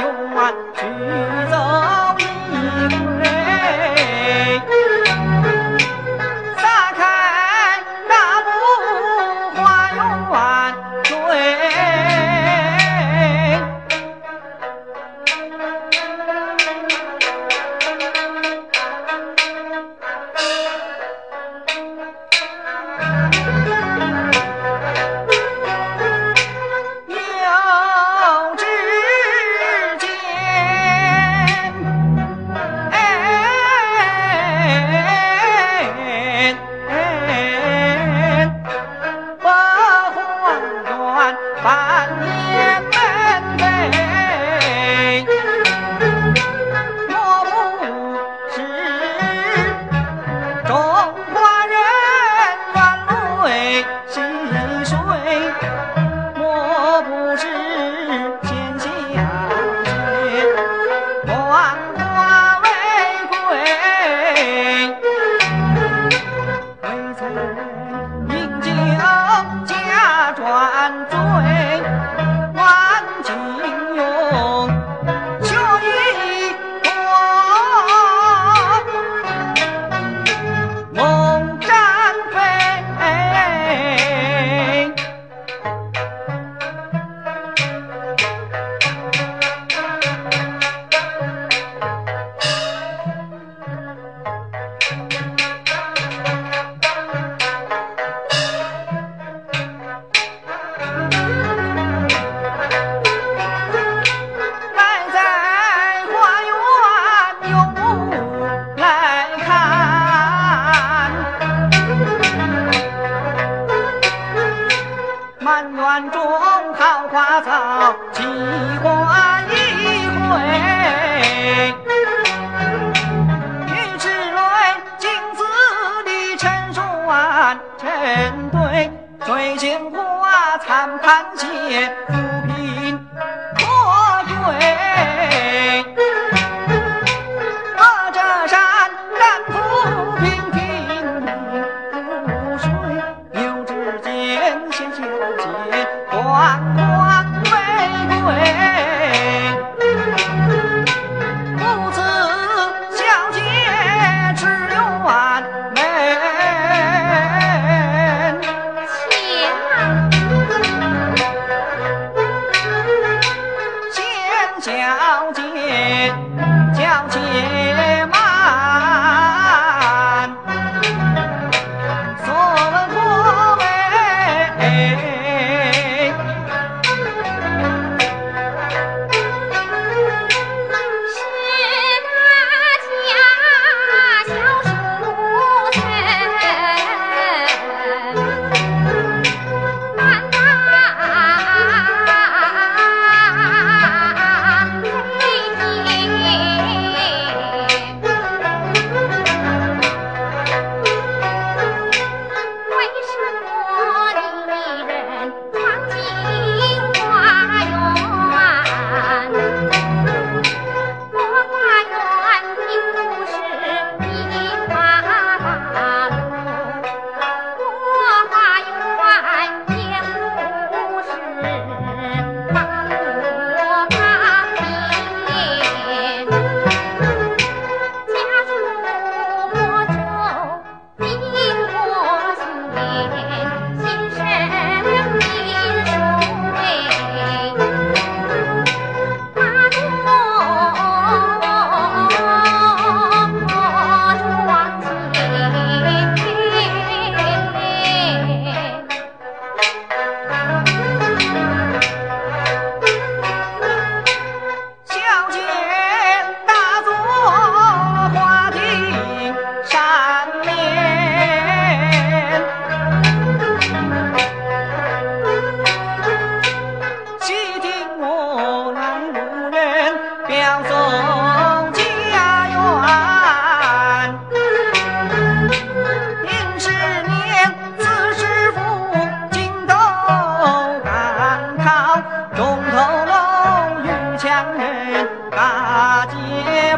用啊，举着一瑰，撒开那幕花用啊，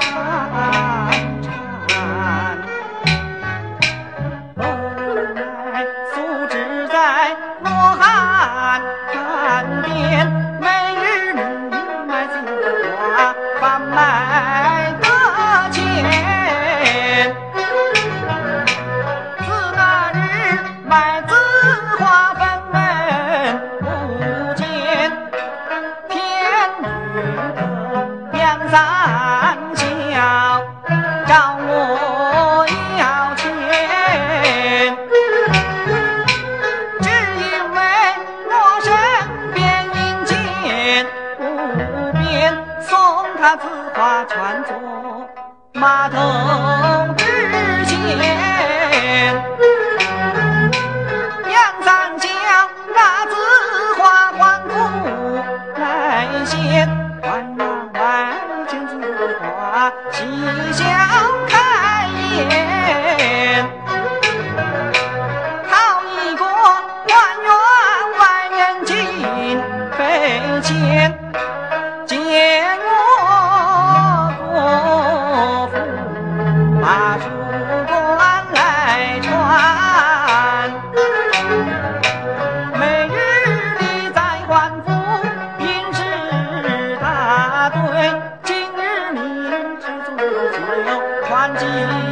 ah, ah, ah. 他自画传坐码头之前，杨三将那紫花关姑来献，换那外金紫花西厢。金。